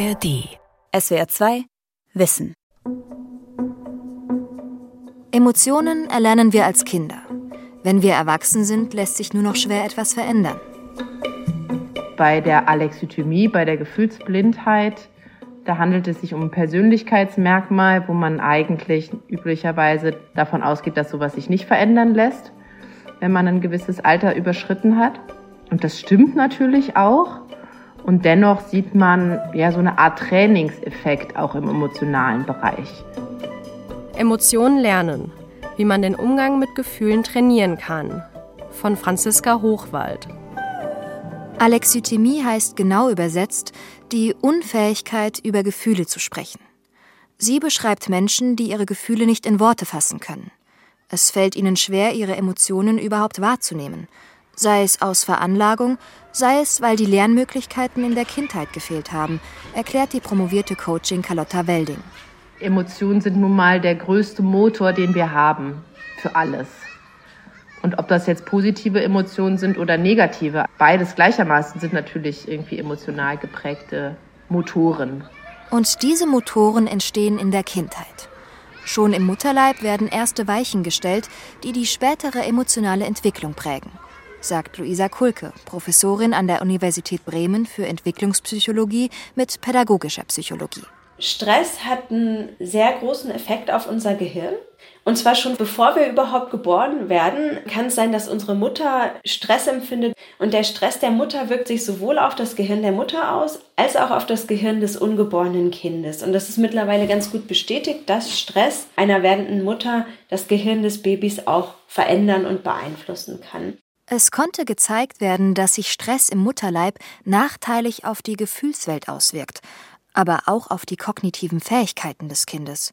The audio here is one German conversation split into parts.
ARD. SWR 2 Wissen. Emotionen erlernen wir als Kinder. Wenn wir erwachsen sind, lässt sich nur noch schwer etwas verändern. Bei der Alexithymie, bei der Gefühlsblindheit, da handelt es sich um ein Persönlichkeitsmerkmal, wo man eigentlich üblicherweise davon ausgeht, dass sowas sich nicht verändern lässt, wenn man ein gewisses Alter überschritten hat. Und das stimmt natürlich auch. Und dennoch sieht man ja so eine Art Trainingseffekt auch im emotionalen Bereich. Emotionen lernen, wie man den Umgang mit Gefühlen trainieren kann. Von Franziska Hochwald. Alexithymie heißt genau übersetzt die Unfähigkeit, über Gefühle zu sprechen. Sie beschreibt Menschen, die ihre Gefühle nicht in Worte fassen können. Es fällt ihnen schwer, ihre Emotionen überhaupt wahrzunehmen sei es aus Veranlagung, sei es, weil die Lernmöglichkeiten in der Kindheit gefehlt haben, erklärt die promovierte Coaching Carlotta Welding. Emotionen sind nun mal der größte Motor, den wir haben für alles. Und ob das jetzt positive Emotionen sind oder negative, beides gleichermaßen sind natürlich irgendwie emotional geprägte Motoren. Und diese Motoren entstehen in der Kindheit. Schon im Mutterleib werden erste Weichen gestellt, die die spätere emotionale Entwicklung prägen sagt Luisa Kulke, Professorin an der Universität Bremen für Entwicklungspsychologie mit pädagogischer Psychologie. Stress hat einen sehr großen Effekt auf unser Gehirn. Und zwar schon bevor wir überhaupt geboren werden, kann es sein, dass unsere Mutter Stress empfindet. Und der Stress der Mutter wirkt sich sowohl auf das Gehirn der Mutter aus, als auch auf das Gehirn des ungeborenen Kindes. Und das ist mittlerweile ganz gut bestätigt, dass Stress einer werdenden Mutter das Gehirn des Babys auch verändern und beeinflussen kann. Es konnte gezeigt werden, dass sich Stress im Mutterleib nachteilig auf die Gefühlswelt auswirkt, aber auch auf die kognitiven Fähigkeiten des Kindes.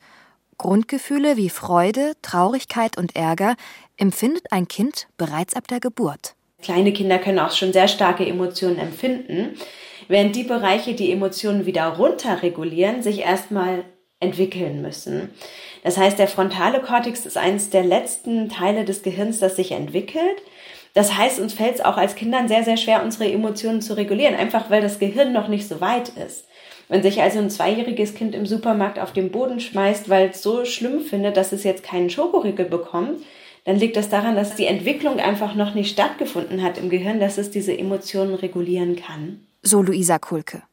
Grundgefühle wie Freude, Traurigkeit und Ärger empfindet ein Kind bereits ab der Geburt. Kleine Kinder können auch schon sehr starke Emotionen empfinden, während die Bereiche, die Emotionen wieder runterregulieren, sich erstmal entwickeln müssen. Das heißt, der frontale Kortex ist eines der letzten Teile des Gehirns, das sich entwickelt. Das heißt, uns fällt es auch als Kindern sehr, sehr schwer, unsere Emotionen zu regulieren, einfach weil das Gehirn noch nicht so weit ist. Wenn sich also ein zweijähriges Kind im Supermarkt auf den Boden schmeißt, weil es so schlimm findet, dass es jetzt keinen Schokoriegel bekommt, dann liegt das daran, dass die Entwicklung einfach noch nicht stattgefunden hat im Gehirn, dass es diese Emotionen regulieren kann. So Luisa Kulke.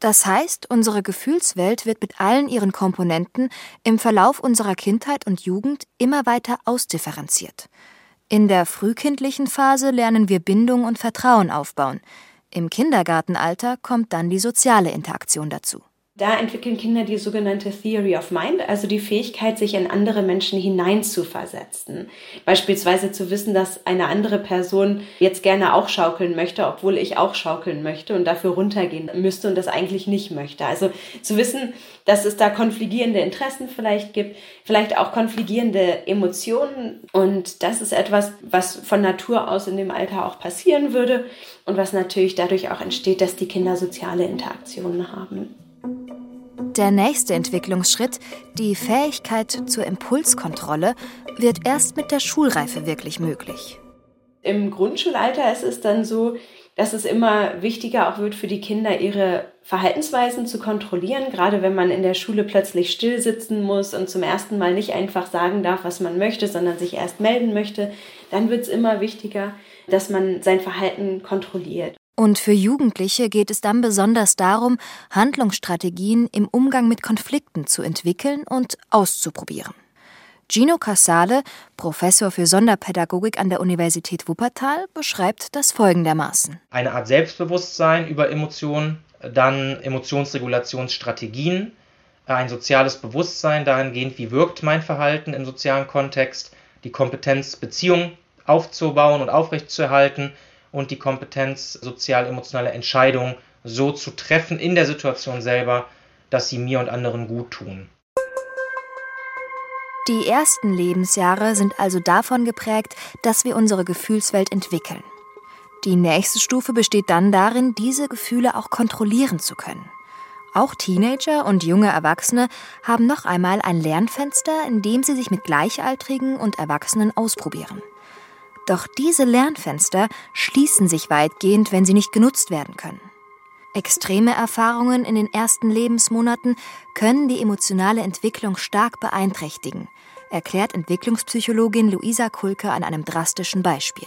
Das heißt, unsere Gefühlswelt wird mit allen ihren Komponenten im Verlauf unserer Kindheit und Jugend immer weiter ausdifferenziert. In der frühkindlichen Phase lernen wir Bindung und Vertrauen aufbauen. Im Kindergartenalter kommt dann die soziale Interaktion dazu. Da entwickeln Kinder die sogenannte Theory of Mind, also die Fähigkeit, sich in andere Menschen hineinzuversetzen. Beispielsweise zu wissen, dass eine andere Person jetzt gerne auch schaukeln möchte, obwohl ich auch schaukeln möchte und dafür runtergehen müsste und das eigentlich nicht möchte. Also zu wissen, dass es da konfligierende Interessen vielleicht gibt, vielleicht auch konfligierende Emotionen. Und das ist etwas, was von Natur aus in dem Alter auch passieren würde und was natürlich dadurch auch entsteht, dass die Kinder soziale Interaktionen haben. Der nächste Entwicklungsschritt, die Fähigkeit zur Impulskontrolle, wird erst mit der Schulreife wirklich möglich. Im Grundschulalter ist es dann so, dass es immer wichtiger auch wird für die Kinder, ihre Verhaltensweisen zu kontrollieren, gerade wenn man in der Schule plötzlich still sitzen muss und zum ersten Mal nicht einfach sagen darf, was man möchte, sondern sich erst melden möchte, dann wird es immer wichtiger, dass man sein Verhalten kontrolliert. Und für Jugendliche geht es dann besonders darum, Handlungsstrategien im Umgang mit Konflikten zu entwickeln und auszuprobieren. Gino Casale, Professor für Sonderpädagogik an der Universität Wuppertal, beschreibt das folgendermaßen. Eine Art Selbstbewusstsein über Emotionen, dann Emotionsregulationsstrategien, ein soziales Bewusstsein dahingehend, wie wirkt mein Verhalten im sozialen Kontext, die Kompetenz, Beziehungen aufzubauen und aufrechtzuerhalten, und die Kompetenz, sozial-emotionale Entscheidungen so zu treffen in der Situation selber, dass sie mir und anderen gut tun. Die ersten Lebensjahre sind also davon geprägt, dass wir unsere Gefühlswelt entwickeln. Die nächste Stufe besteht dann darin, diese Gefühle auch kontrollieren zu können. Auch Teenager und junge Erwachsene haben noch einmal ein Lernfenster, in dem sie sich mit Gleichaltrigen und Erwachsenen ausprobieren. Doch diese Lernfenster schließen sich weitgehend, wenn sie nicht genutzt werden können. Extreme Erfahrungen in den ersten Lebensmonaten können die emotionale Entwicklung stark beeinträchtigen, erklärt Entwicklungspsychologin Luisa Kulke an einem drastischen Beispiel.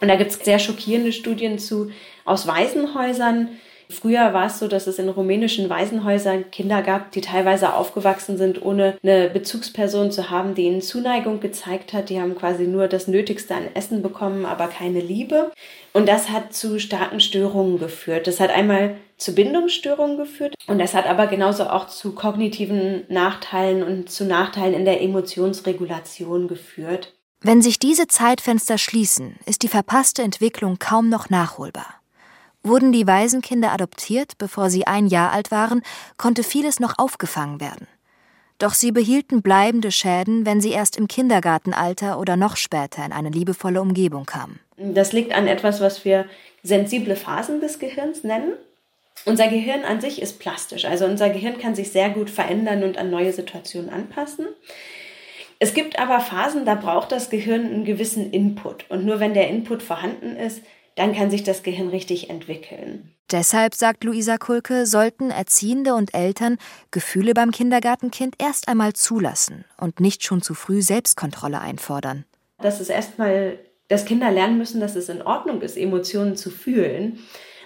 Und da gibt es sehr schockierende Studien zu aus Waisenhäusern, Früher war es so, dass es in rumänischen Waisenhäusern Kinder gab, die teilweise aufgewachsen sind, ohne eine Bezugsperson zu haben, die ihnen Zuneigung gezeigt hat. Die haben quasi nur das Nötigste an Essen bekommen, aber keine Liebe. Und das hat zu starken Störungen geführt. Das hat einmal zu Bindungsstörungen geführt und das hat aber genauso auch zu kognitiven Nachteilen und zu Nachteilen in der Emotionsregulation geführt. Wenn sich diese Zeitfenster schließen, ist die verpasste Entwicklung kaum noch nachholbar. Wurden die Waisenkinder adoptiert, bevor sie ein Jahr alt waren, konnte vieles noch aufgefangen werden. Doch sie behielten bleibende Schäden, wenn sie erst im Kindergartenalter oder noch später in eine liebevolle Umgebung kamen. Das liegt an etwas, was wir sensible Phasen des Gehirns nennen. Unser Gehirn an sich ist plastisch, also unser Gehirn kann sich sehr gut verändern und an neue Situationen anpassen. Es gibt aber Phasen, da braucht das Gehirn einen gewissen Input. Und nur wenn der Input vorhanden ist, dann kann sich das Gehirn richtig entwickeln. Deshalb, sagt Luisa Kulke, sollten Erziehende und Eltern Gefühle beim Kindergartenkind erst einmal zulassen und nicht schon zu früh Selbstkontrolle einfordern. Das ist erstmal, dass Kinder lernen müssen, dass es in Ordnung ist, Emotionen zu fühlen.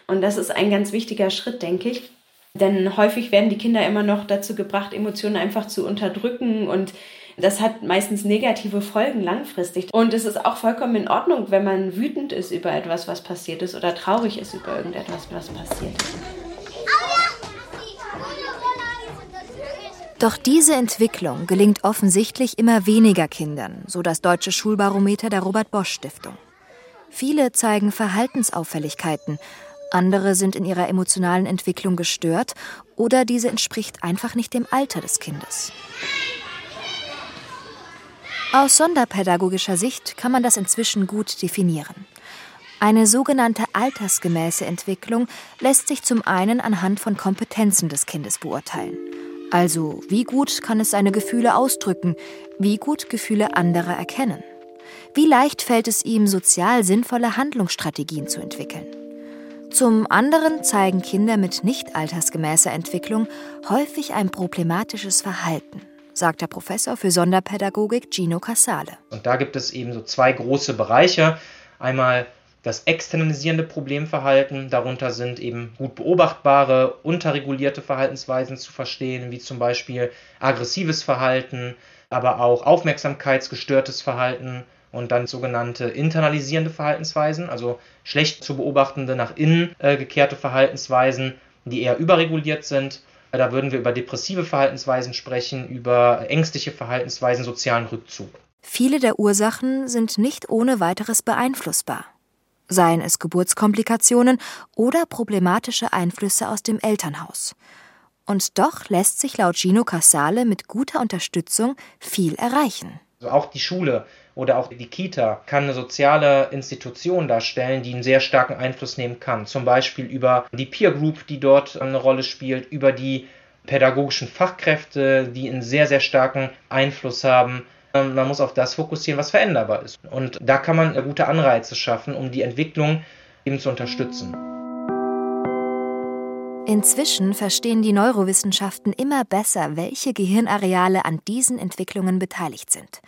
Und das ist ein ganz wichtiger Schritt, denke ich. Denn häufig werden die Kinder immer noch dazu gebracht, Emotionen einfach zu unterdrücken und das hat meistens negative Folgen langfristig. Und es ist auch vollkommen in Ordnung, wenn man wütend ist über etwas, was passiert ist oder traurig ist über irgendetwas, was passiert ist. Doch diese Entwicklung gelingt offensichtlich immer weniger Kindern, so das deutsche Schulbarometer der Robert Bosch Stiftung. Viele zeigen Verhaltensauffälligkeiten, andere sind in ihrer emotionalen Entwicklung gestört oder diese entspricht einfach nicht dem Alter des Kindes. Aus sonderpädagogischer Sicht kann man das inzwischen gut definieren. Eine sogenannte altersgemäße Entwicklung lässt sich zum einen anhand von Kompetenzen des Kindes beurteilen. Also wie gut kann es seine Gefühle ausdrücken, wie gut Gefühle anderer erkennen. Wie leicht fällt es ihm, sozial sinnvolle Handlungsstrategien zu entwickeln. Zum anderen zeigen Kinder mit nicht altersgemäßer Entwicklung häufig ein problematisches Verhalten sagt der Professor für Sonderpädagogik Gino Casale. Und da gibt es eben so zwei große Bereiche. Einmal das externalisierende Problemverhalten. Darunter sind eben gut beobachtbare, unterregulierte Verhaltensweisen zu verstehen, wie zum Beispiel aggressives Verhalten, aber auch aufmerksamkeitsgestörtes Verhalten und dann sogenannte internalisierende Verhaltensweisen, also schlecht zu beobachtende, nach innen äh, gekehrte Verhaltensweisen, die eher überreguliert sind. Da würden wir über depressive Verhaltensweisen sprechen, über ängstliche Verhaltensweisen, sozialen Rückzug. Viele der Ursachen sind nicht ohne weiteres beeinflussbar. Seien es Geburtskomplikationen oder problematische Einflüsse aus dem Elternhaus. Und doch lässt sich laut Gino Casale mit guter Unterstützung viel erreichen. Also auch die Schule oder auch die Kita kann eine soziale Institution darstellen, die einen sehr starken Einfluss nehmen kann. Zum Beispiel über die Peer Group, die dort eine Rolle spielt, über die pädagogischen Fachkräfte, die einen sehr, sehr starken Einfluss haben. Ähm, man muss auf das fokussieren, was veränderbar ist. Und da kann man gute Anreize schaffen, um die Entwicklung eben zu unterstützen. Inzwischen verstehen die Neurowissenschaften immer besser, welche Gehirnareale an diesen Entwicklungen beteiligt sind.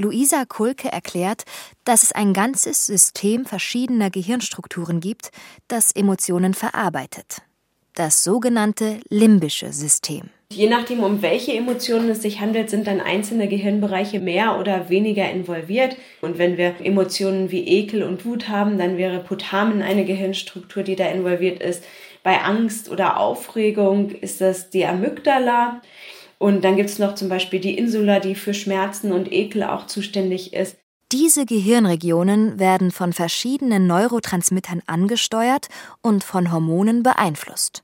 Luisa Kulke erklärt, dass es ein ganzes System verschiedener Gehirnstrukturen gibt, das Emotionen verarbeitet. Das sogenannte limbische System. Je nachdem, um welche Emotionen es sich handelt, sind dann einzelne Gehirnbereiche mehr oder weniger involviert. Und wenn wir Emotionen wie Ekel und Wut haben, dann wäre Putamen eine Gehirnstruktur, die da involviert ist. Bei Angst oder Aufregung ist das die Amygdala. Und dann gibt es noch zum Beispiel die Insula, die für Schmerzen und Ekel auch zuständig ist. Diese Gehirnregionen werden von verschiedenen Neurotransmittern angesteuert und von Hormonen beeinflusst.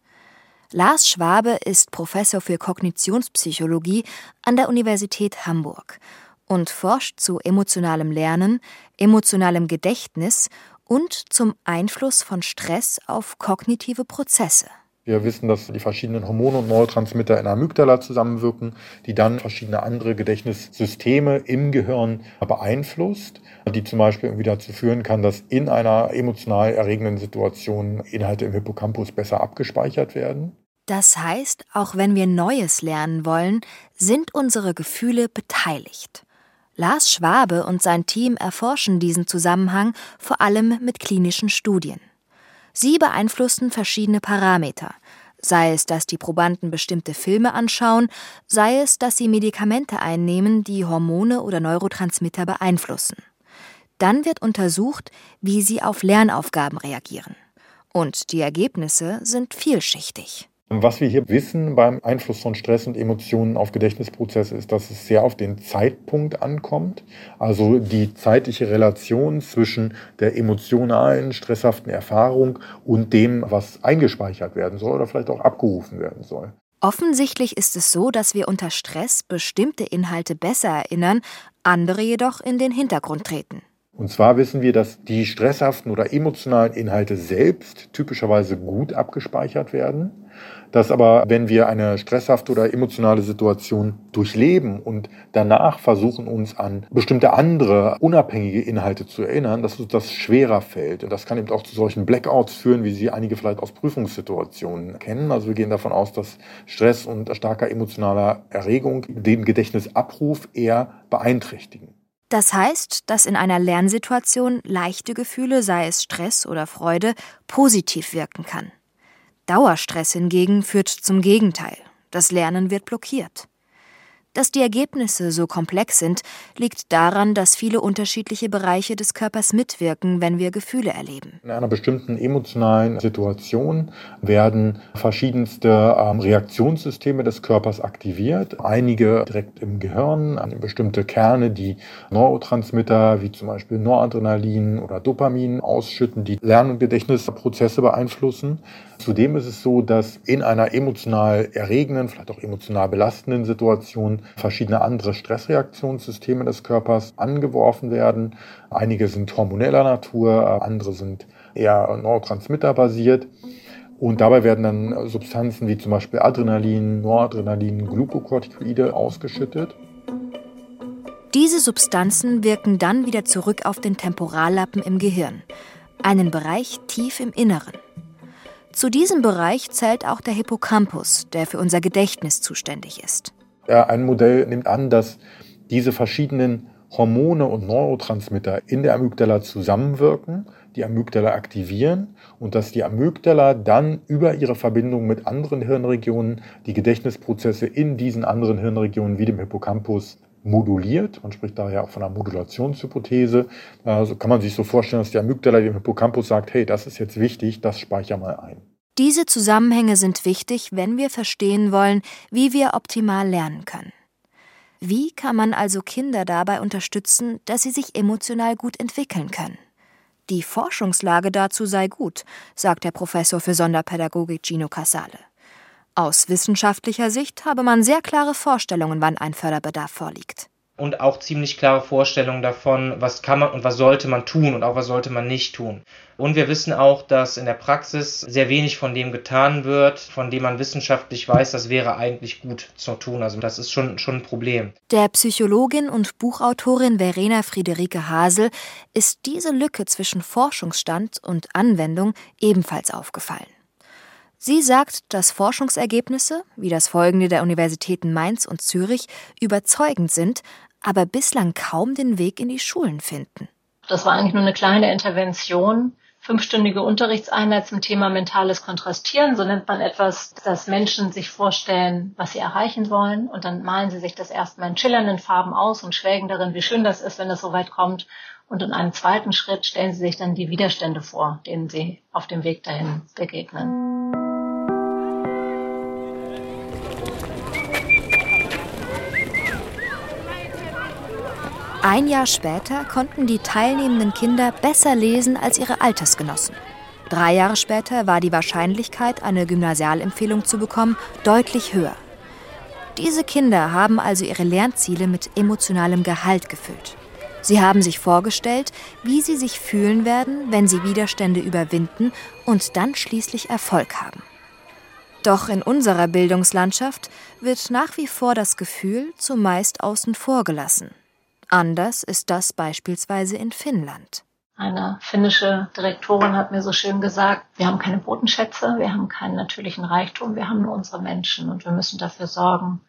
Lars Schwabe ist Professor für Kognitionspsychologie an der Universität Hamburg und forscht zu emotionalem Lernen, emotionalem Gedächtnis und zum Einfluss von Stress auf kognitive Prozesse. Wir wissen, dass die verschiedenen Hormone und Neurotransmitter in Amygdala zusammenwirken, die dann verschiedene andere Gedächtnissysteme im Gehirn beeinflusst, die zum Beispiel irgendwie dazu führen kann, dass in einer emotional erregenden Situation Inhalte im Hippocampus besser abgespeichert werden. Das heißt, auch wenn wir Neues lernen wollen, sind unsere Gefühle beteiligt. Lars Schwabe und sein Team erforschen diesen Zusammenhang vor allem mit klinischen Studien. Sie beeinflussen verschiedene Parameter, sei es, dass die Probanden bestimmte Filme anschauen, sei es, dass sie Medikamente einnehmen, die Hormone oder Neurotransmitter beeinflussen. Dann wird untersucht, wie sie auf Lernaufgaben reagieren. Und die Ergebnisse sind vielschichtig. Was wir hier wissen beim Einfluss von Stress und Emotionen auf Gedächtnisprozesse ist, dass es sehr auf den Zeitpunkt ankommt. Also die zeitliche Relation zwischen der emotionalen, stresshaften Erfahrung und dem, was eingespeichert werden soll oder vielleicht auch abgerufen werden soll. Offensichtlich ist es so, dass wir unter Stress bestimmte Inhalte besser erinnern, andere jedoch in den Hintergrund treten. Und zwar wissen wir, dass die stresshaften oder emotionalen Inhalte selbst typischerweise gut abgespeichert werden, dass aber, wenn wir eine stresshafte oder emotionale Situation durchleben und danach versuchen, uns an bestimmte andere unabhängige Inhalte zu erinnern, dass uns das schwerer fällt. Und das kann eben auch zu solchen Blackouts führen, wie sie einige vielleicht aus Prüfungssituationen kennen. Also wir gehen davon aus, dass Stress und starker emotionaler Erregung den Gedächtnisabruf eher beeinträchtigen. Das heißt, dass in einer Lernsituation leichte Gefühle, sei es Stress oder Freude, positiv wirken kann. Dauerstress hingegen führt zum Gegenteil. Das Lernen wird blockiert. Dass die Ergebnisse so komplex sind, liegt daran, dass viele unterschiedliche Bereiche des Körpers mitwirken, wenn wir Gefühle erleben. In einer bestimmten emotionalen Situation werden verschiedenste ähm, Reaktionssysteme des Körpers aktiviert. Einige direkt im Gehirn, bestimmte Kerne, die Neurotransmitter wie zum Beispiel Noradrenalin oder Dopamin ausschütten, die Lern- und Gedächtnisprozesse beeinflussen. Zudem ist es so, dass in einer emotional erregenden, vielleicht auch emotional belastenden Situation verschiedene andere Stressreaktionssysteme des Körpers angeworfen werden. Einige sind hormoneller Natur, andere sind eher Neurotransmitter-basiert. Und dabei werden dann Substanzen wie zum Beispiel Adrenalin, Noradrenalin, Glukokortikoide ausgeschüttet. Diese Substanzen wirken dann wieder zurück auf den Temporallappen im Gehirn, einen Bereich tief im Inneren. Zu diesem Bereich zählt auch der Hippocampus, der für unser Gedächtnis zuständig ist. Ein Modell nimmt an, dass diese verschiedenen Hormone und Neurotransmitter in der Amygdala zusammenwirken, die Amygdala aktivieren und dass die Amygdala dann über ihre Verbindung mit anderen Hirnregionen die Gedächtnisprozesse in diesen anderen Hirnregionen wie dem Hippocampus moduliert. Man spricht daher auch von einer Modulationshypothese. Also kann man sich so vorstellen, dass die Amygdala dem Hippocampus sagt, hey, das ist jetzt wichtig, das speicher mal ein. Diese Zusammenhänge sind wichtig, wenn wir verstehen wollen, wie wir optimal lernen können. Wie kann man also Kinder dabei unterstützen, dass sie sich emotional gut entwickeln können? Die Forschungslage dazu sei gut, sagt der Professor für Sonderpädagogik Gino Casale. Aus wissenschaftlicher Sicht habe man sehr klare Vorstellungen, wann ein Förderbedarf vorliegt und auch ziemlich klare Vorstellungen davon, was kann man und was sollte man tun und auch was sollte man nicht tun. Und wir wissen auch, dass in der Praxis sehr wenig von dem getan wird, von dem man wissenschaftlich weiß, das wäre eigentlich gut zu tun. Also das ist schon, schon ein Problem. Der Psychologin und Buchautorin Verena Friederike Hasel ist diese Lücke zwischen Forschungsstand und Anwendung ebenfalls aufgefallen. Sie sagt, dass Forschungsergebnisse, wie das folgende der Universitäten Mainz und Zürich, überzeugend sind, aber bislang kaum den Weg in die Schulen finden. Das war eigentlich nur eine kleine Intervention, fünfstündige Unterrichtseinheit zum Thema mentales Kontrastieren. So nennt man etwas, dass Menschen sich vorstellen, was sie erreichen wollen. Und dann malen sie sich das erstmal in schillernden Farben aus und schwelgen darin, wie schön das ist, wenn das so weit kommt. Und in einem zweiten Schritt stellen sie sich dann die Widerstände vor, denen sie auf dem Weg dahin begegnen. Ein Jahr später konnten die teilnehmenden Kinder besser lesen als ihre Altersgenossen. Drei Jahre später war die Wahrscheinlichkeit, eine Gymnasialempfehlung zu bekommen, deutlich höher. Diese Kinder haben also ihre Lernziele mit emotionalem Gehalt gefüllt. Sie haben sich vorgestellt, wie sie sich fühlen werden, wenn sie Widerstände überwinden und dann schließlich Erfolg haben. Doch in unserer Bildungslandschaft wird nach wie vor das Gefühl zumeist außen vor gelassen. Anders ist das beispielsweise in Finnland. Eine finnische Direktorin hat mir so schön gesagt, wir haben keine Bodenschätze, wir haben keinen natürlichen Reichtum, wir haben nur unsere Menschen und wir müssen dafür sorgen,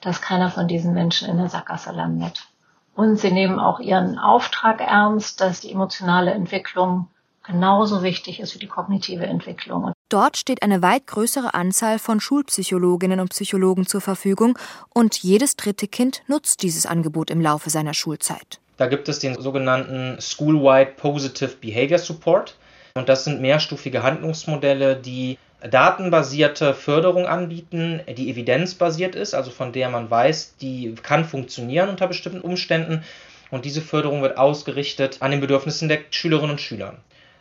dass keiner von diesen Menschen in der Sackgasse landet. Und sie nehmen auch ihren Auftrag ernst, dass die emotionale Entwicklung genauso wichtig ist wie die kognitive Entwicklung. Dort steht eine weit größere Anzahl von Schulpsychologinnen und Psychologen zur Verfügung und jedes dritte Kind nutzt dieses Angebot im Laufe seiner Schulzeit. Da gibt es den sogenannten School-Wide Positive Behavior Support. Und das sind mehrstufige Handlungsmodelle, die datenbasierte Förderung anbieten, die evidenzbasiert ist, also von der man weiß, die kann funktionieren unter bestimmten Umständen. Und diese Förderung wird ausgerichtet an den Bedürfnissen der Schülerinnen und Schüler.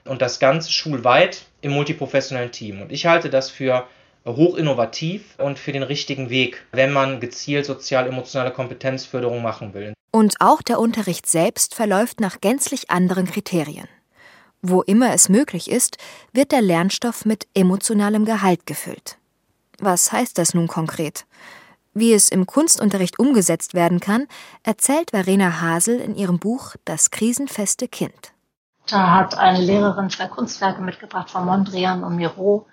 Und das Ganze schulweit im multiprofessionellen Team. Und ich halte das für hochinnovativ und für den richtigen Weg, wenn man gezielt sozial-emotionale Kompetenzförderung machen will. Und auch der Unterricht selbst verläuft nach gänzlich anderen Kriterien. Wo immer es möglich ist, wird der Lernstoff mit emotionalem Gehalt gefüllt. Was heißt das nun konkret? Wie es im Kunstunterricht umgesetzt werden kann, erzählt Verena Hasel in ihrem Buch Das krisenfeste Kind. Da hat eine Lehrerin zwei Kunstwerke mitgebracht von Mondrian und Miro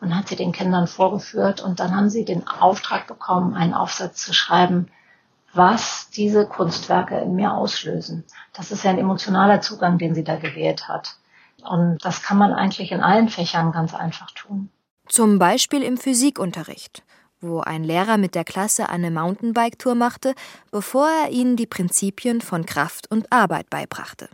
und hat sie den Kindern vorgeführt und dann haben sie den Auftrag bekommen, einen Aufsatz zu schreiben, was diese Kunstwerke in mir auslösen. Das ist ja ein emotionaler Zugang, den sie da gewählt hat. Und das kann man eigentlich in allen Fächern ganz einfach tun. Zum Beispiel im Physikunterricht, wo ein Lehrer mit der Klasse eine Mountainbike-Tour machte, bevor er ihnen die Prinzipien von Kraft und Arbeit beibrachte.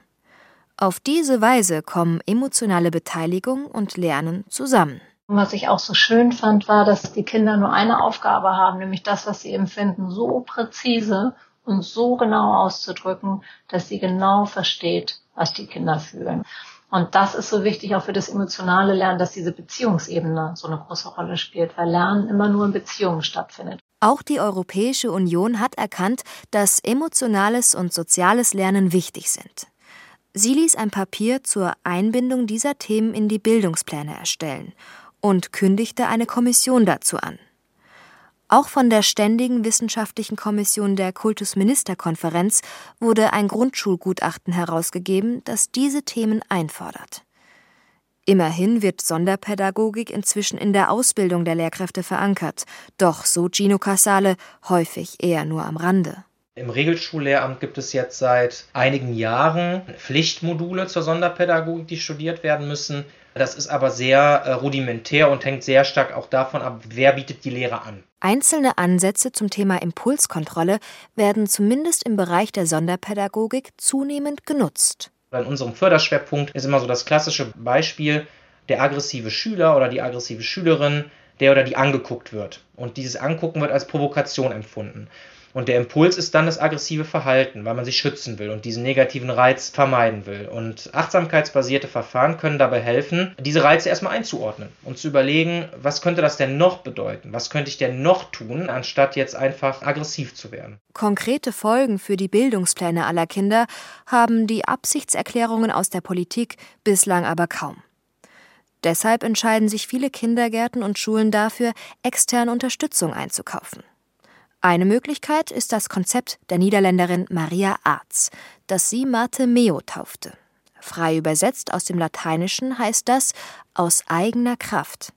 Auf diese Weise kommen emotionale Beteiligung und Lernen zusammen. Was ich auch so schön fand, war, dass die Kinder nur eine Aufgabe haben, nämlich das, was sie empfinden, so präzise und so genau auszudrücken, dass sie genau versteht, was die Kinder fühlen. Und das ist so wichtig auch für das emotionale Lernen, dass diese Beziehungsebene so eine große Rolle spielt, weil Lernen immer nur in Beziehungen stattfindet. Auch die Europäische Union hat erkannt, dass emotionales und soziales Lernen wichtig sind. Sie ließ ein Papier zur Einbindung dieser Themen in die Bildungspläne erstellen und kündigte eine Kommission dazu an. Auch von der Ständigen Wissenschaftlichen Kommission der Kultusministerkonferenz wurde ein Grundschulgutachten herausgegeben, das diese Themen einfordert. Immerhin wird Sonderpädagogik inzwischen in der Ausbildung der Lehrkräfte verankert, doch, so Gino Casale, häufig eher nur am Rande. Im Regelschullehramt gibt es jetzt seit einigen Jahren Pflichtmodule zur Sonderpädagogik, die studiert werden müssen. Das ist aber sehr äh, rudimentär und hängt sehr stark auch davon ab, wer bietet die Lehre an. Einzelne Ansätze zum Thema Impulskontrolle werden zumindest im Bereich der Sonderpädagogik zunehmend genutzt. In unserem Förderschwerpunkt ist immer so das klassische Beispiel der aggressive Schüler oder die aggressive Schülerin, der oder die angeguckt wird. Und dieses Angucken wird als Provokation empfunden. Und der Impuls ist dann das aggressive Verhalten, weil man sich schützen will und diesen negativen Reiz vermeiden will. Und achtsamkeitsbasierte Verfahren können dabei helfen, diese Reize erstmal einzuordnen und zu überlegen, was könnte das denn noch bedeuten? Was könnte ich denn noch tun, anstatt jetzt einfach aggressiv zu werden? Konkrete Folgen für die Bildungspläne aller Kinder haben die Absichtserklärungen aus der Politik bislang aber kaum. Deshalb entscheiden sich viele Kindergärten und Schulen dafür, externe Unterstützung einzukaufen. Eine Möglichkeit ist das Konzept der Niederländerin Maria Arz, das sie Mate Meo taufte. Frei übersetzt aus dem Lateinischen heißt das aus eigener Kraft.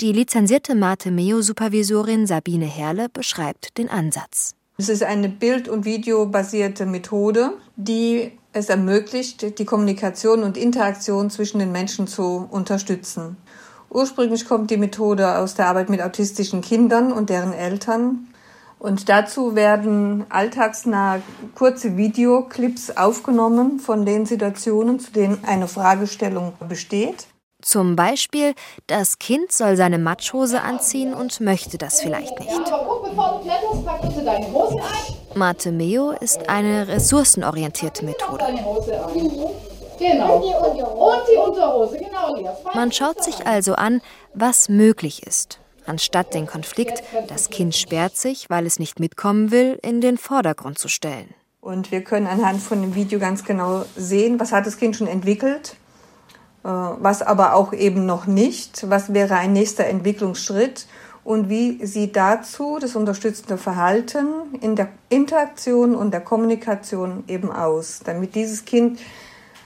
Die lizenzierte Mate Meo-Supervisorin Sabine Herle beschreibt den Ansatz. Es ist eine bild- und videobasierte Methode, die es ermöglicht, die Kommunikation und Interaktion zwischen den Menschen zu unterstützen. Ursprünglich kommt die Methode aus der Arbeit mit autistischen Kindern und deren Eltern. Und dazu werden alltagsnahe kurze Videoclips aufgenommen von den Situationen, zu denen eine Fragestellung besteht. Zum Beispiel, das Kind soll seine Matschhose anziehen und möchte das vielleicht nicht. Mate Meo ist eine ressourcenorientierte Methode. Genau. Genau. Man schaut sich also an, was möglich ist anstatt den Konflikt, das Kind sperrt sich, weil es nicht mitkommen will, in den Vordergrund zu stellen. Und wir können anhand von dem Video ganz genau sehen, was hat das Kind schon entwickelt was aber auch eben noch nicht, was wäre ein nächster Entwicklungsschritt und wie sieht dazu das unterstützende Verhalten in der Interaktion und der Kommunikation eben aus, damit dieses Kind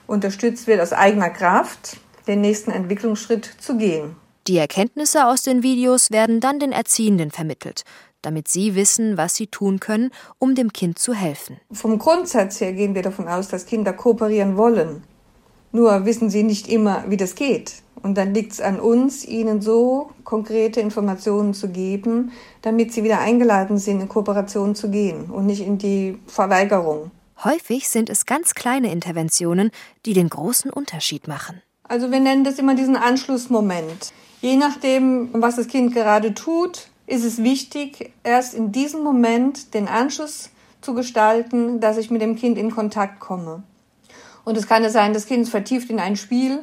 unterstützt wird aus eigener Kraft, den nächsten Entwicklungsschritt zu gehen. Die Erkenntnisse aus den Videos werden dann den Erziehenden vermittelt, damit sie wissen, was sie tun können, um dem Kind zu helfen. Vom Grundsatz her gehen wir davon aus, dass Kinder kooperieren wollen. Nur wissen sie nicht immer, wie das geht. Und dann liegt es an uns, ihnen so konkrete Informationen zu geben, damit sie wieder eingeladen sind, in Kooperation zu gehen und nicht in die Verweigerung. Häufig sind es ganz kleine Interventionen, die den großen Unterschied machen. Also wir nennen das immer diesen Anschlussmoment. Je nachdem, was das Kind gerade tut, ist es wichtig, erst in diesem Moment den Anschluss zu gestalten, dass ich mit dem Kind in Kontakt komme. Und es kann ja sein, das Kind vertieft in ein Spiel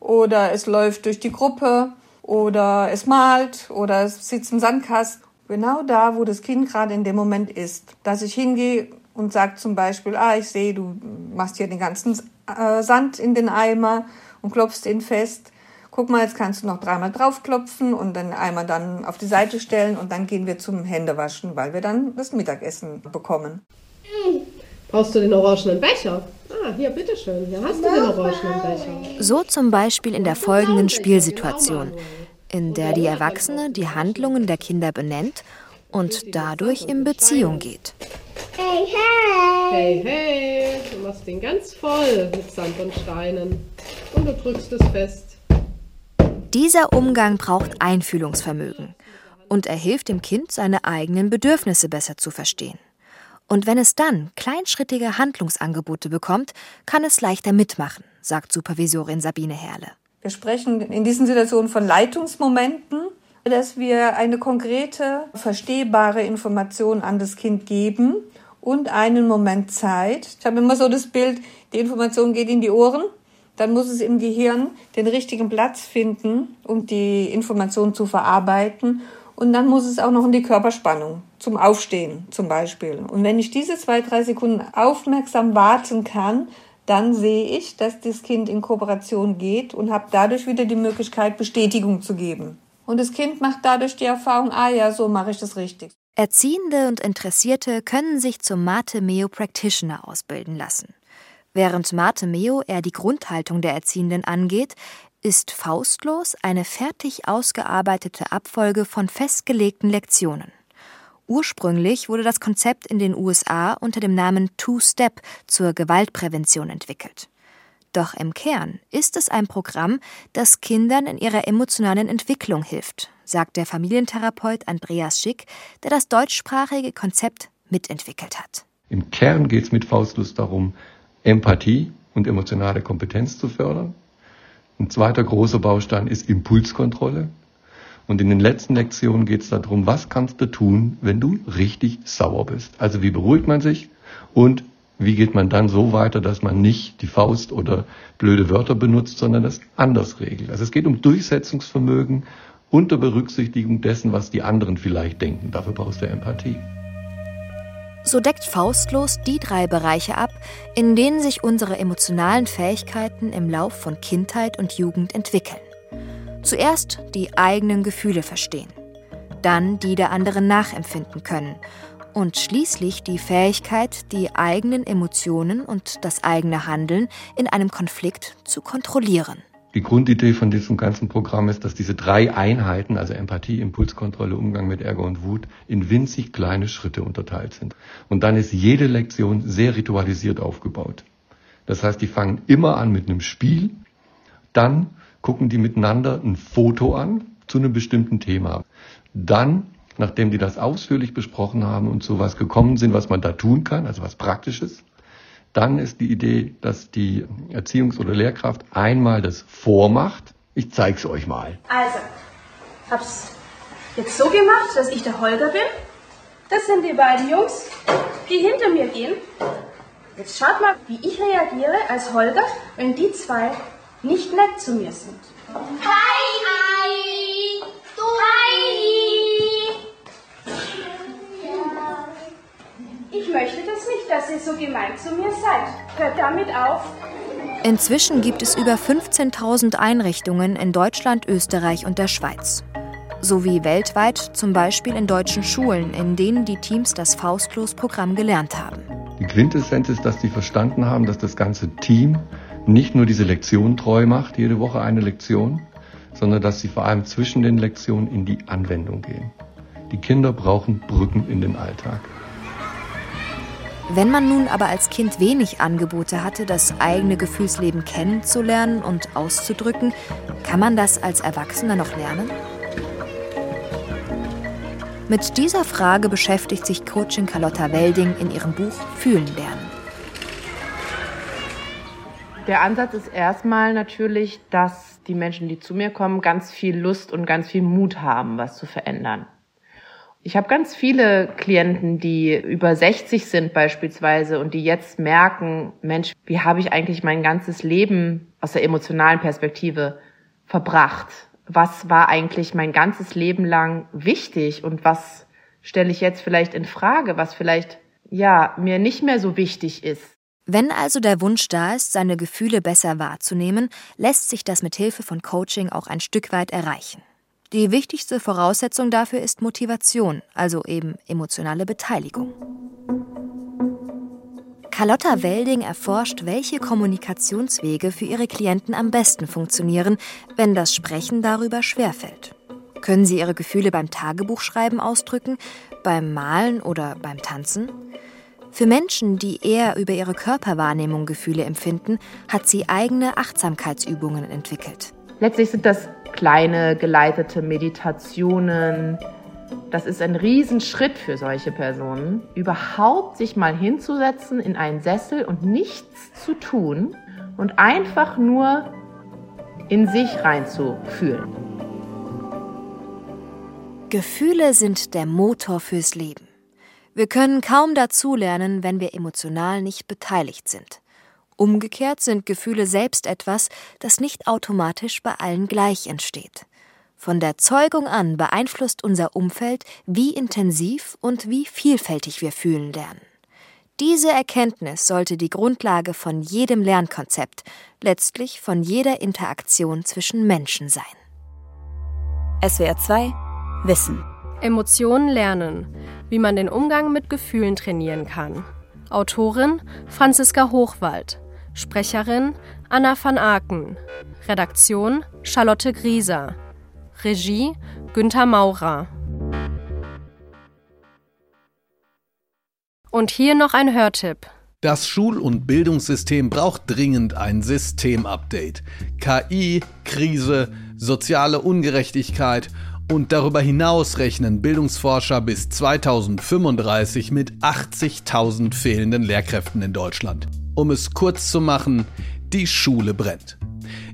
oder es läuft durch die Gruppe oder es malt oder es sitzt im Sandkasten. Genau da, wo das Kind gerade in dem Moment ist. Dass ich hingehe und sage zum Beispiel, ah, ich sehe, du machst hier den ganzen äh, Sand in den Eimer und klopfst ihn fest. Guck mal, jetzt kannst du noch dreimal draufklopfen und dann einmal dann auf die Seite stellen und dann gehen wir zum Händewaschen, weil wir dann das Mittagessen bekommen. Brauchst du den orangenen Becher? Ah, hier, bitteschön. Hier hast du den orangenen Becher. So zum Beispiel in der folgenden Spielsituation, in der die Erwachsene die Handlungen der Kinder benennt und dadurch in Beziehung geht. Hey, hey! Hey, hey! Du machst den ganz voll mit Sand und Steinen. Und du drückst es fest. Dieser Umgang braucht Einfühlungsvermögen und er hilft dem Kind, seine eigenen Bedürfnisse besser zu verstehen. Und wenn es dann kleinschrittige Handlungsangebote bekommt, kann es leichter mitmachen, sagt Supervisorin Sabine Herle. Wir sprechen in diesen Situationen von Leitungsmomenten, dass wir eine konkrete, verstehbare Information an das Kind geben und einen Moment Zeit. Ich habe immer so das Bild, die Information geht in die Ohren dann muss es im Gehirn den richtigen Platz finden, um die Information zu verarbeiten. Und dann muss es auch noch in die Körperspannung zum Aufstehen zum Beispiel. Und wenn ich diese zwei, drei Sekunden aufmerksam warten kann, dann sehe ich, dass das Kind in Kooperation geht und habe dadurch wieder die Möglichkeit, Bestätigung zu geben. Und das Kind macht dadurch die Erfahrung, ah ja, so mache ich das richtig. Erziehende und Interessierte können sich zum Mate Meo Practitioner ausbilden lassen. Während Marte Meo eher die Grundhaltung der Erziehenden angeht, ist Faustlos eine fertig ausgearbeitete Abfolge von festgelegten Lektionen. Ursprünglich wurde das Konzept in den USA unter dem Namen Two-Step zur Gewaltprävention entwickelt. Doch im Kern ist es ein Programm, das Kindern in ihrer emotionalen Entwicklung hilft, sagt der Familientherapeut Andreas Schick, der das deutschsprachige Konzept mitentwickelt hat. Im Kern geht es mit Faustlust darum, Empathie und emotionale Kompetenz zu fördern. Ein zweiter großer Baustein ist Impulskontrolle. Und in den letzten Lektionen geht es darum, was kannst du tun, wenn du richtig sauer bist. Also wie beruhigt man sich und wie geht man dann so weiter, dass man nicht die Faust oder blöde Wörter benutzt, sondern das anders regelt. Also es geht um Durchsetzungsvermögen unter Berücksichtigung dessen, was die anderen vielleicht denken. Dafür brauchst du Empathie. So deckt Faustlos die drei Bereiche ab, in denen sich unsere emotionalen Fähigkeiten im Lauf von Kindheit und Jugend entwickeln. Zuerst die eigenen Gefühle verstehen, dann die der anderen nachempfinden können und schließlich die Fähigkeit, die eigenen Emotionen und das eigene Handeln in einem Konflikt zu kontrollieren. Die Grundidee von diesem ganzen Programm ist, dass diese drei Einheiten, also Empathie, Impulskontrolle, Umgang mit Ärger und Wut, in winzig kleine Schritte unterteilt sind. Und dann ist jede Lektion sehr ritualisiert aufgebaut. Das heißt, die fangen immer an mit einem Spiel, dann gucken die miteinander ein Foto an zu einem bestimmten Thema. Dann, nachdem die das ausführlich besprochen haben und zu was gekommen sind, was man da tun kann, also was Praktisches, dann ist die Idee, dass die Erziehungs- oder Lehrkraft einmal das vormacht. Ich zeig's euch mal. Also, hab's jetzt so gemacht, dass ich der Holger bin. Das sind die beiden Jungs, die hinter mir gehen. Jetzt schaut mal, wie ich reagiere als Holger, wenn die zwei nicht nett zu mir sind. Hi! Du Hi! Ich möchte dass ihr so gemein zu mir seid. Hört damit auf. Inzwischen gibt es über 15.000 Einrichtungen in Deutschland, Österreich und der Schweiz. Sowie weltweit, zum Beispiel in deutschen Schulen, in denen die Teams das Faustlos-Programm gelernt haben. Die Quintessenz ist, dass sie verstanden haben, dass das ganze Team nicht nur diese Lektion treu macht, jede Woche eine Lektion, sondern dass sie vor allem zwischen den Lektionen in die Anwendung gehen. Die Kinder brauchen Brücken in den Alltag. Wenn man nun aber als Kind wenig Angebote hatte, das eigene Gefühlsleben kennenzulernen und auszudrücken, kann man das als Erwachsener noch lernen? Mit dieser Frage beschäftigt sich Coachin Carlotta Welding in ihrem Buch Fühlen lernen. Der Ansatz ist erstmal natürlich, dass die Menschen, die zu mir kommen, ganz viel Lust und ganz viel Mut haben, was zu verändern. Ich habe ganz viele Klienten, die über 60 sind beispielsweise und die jetzt merken, Mensch, wie habe ich eigentlich mein ganzes Leben aus der emotionalen Perspektive verbracht? Was war eigentlich mein ganzes Leben lang wichtig und was stelle ich jetzt vielleicht in Frage, was vielleicht ja mir nicht mehr so wichtig ist? Wenn also der Wunsch da ist, seine Gefühle besser wahrzunehmen, lässt sich das mit Hilfe von Coaching auch ein Stück weit erreichen. Die wichtigste Voraussetzung dafür ist Motivation, also eben emotionale Beteiligung. Carlotta Welding erforscht, welche Kommunikationswege für ihre Klienten am besten funktionieren, wenn das Sprechen darüber schwerfällt. Können sie ihre Gefühle beim Tagebuchschreiben ausdrücken, beim Malen oder beim Tanzen? Für Menschen, die eher über ihre Körperwahrnehmung Gefühle empfinden, hat sie eigene Achtsamkeitsübungen entwickelt. Letztlich sind das kleine geleitete Meditationen. Das ist ein Riesenschritt für solche Personen, überhaupt sich mal hinzusetzen in einen Sessel und nichts zu tun und einfach nur in sich reinzufühlen. Gefühle sind der Motor fürs Leben. Wir können kaum dazulernen, wenn wir emotional nicht beteiligt sind. Umgekehrt sind Gefühle selbst etwas, das nicht automatisch bei allen gleich entsteht. Von der Zeugung an beeinflusst unser Umfeld, wie intensiv und wie vielfältig wir fühlen lernen. Diese Erkenntnis sollte die Grundlage von jedem Lernkonzept, letztlich von jeder Interaktion zwischen Menschen sein. SWR 2 Wissen. Emotionen lernen, wie man den Umgang mit Gefühlen trainieren kann. Autorin Franziska Hochwald. Sprecherin Anna van Aken. Redaktion Charlotte Grieser. Regie Günther Maurer. Und hier noch ein Hörtipp. Das Schul- und Bildungssystem braucht dringend ein Systemupdate. KI, Krise, soziale Ungerechtigkeit und darüber hinaus rechnen Bildungsforscher bis 2035 mit 80.000 fehlenden Lehrkräften in Deutschland. Um es kurz zu machen, die Schule brennt.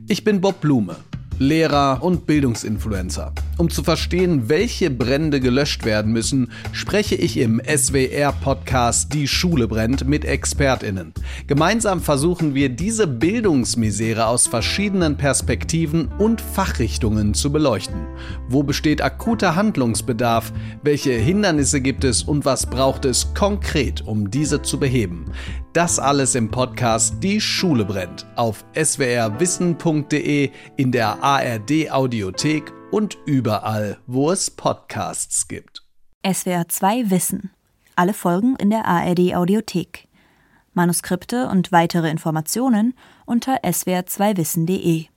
Ich bin Bob Blume. Lehrer und Bildungsinfluencer. Um zu verstehen, welche Brände gelöscht werden müssen, spreche ich im SWR-Podcast Die Schule brennt mit ExpertInnen. Gemeinsam versuchen wir, diese Bildungsmisere aus verschiedenen Perspektiven und Fachrichtungen zu beleuchten. Wo besteht akuter Handlungsbedarf? Welche Hindernisse gibt es und was braucht es konkret, um diese zu beheben? Das alles im Podcast Die Schule brennt auf swrwissen.de, in der ARD Audiothek und überall, wo es Podcasts gibt. SWR 2 Wissen. Alle Folgen in der ARD Audiothek. Manuskripte und weitere Informationen unter swr2wissen.de.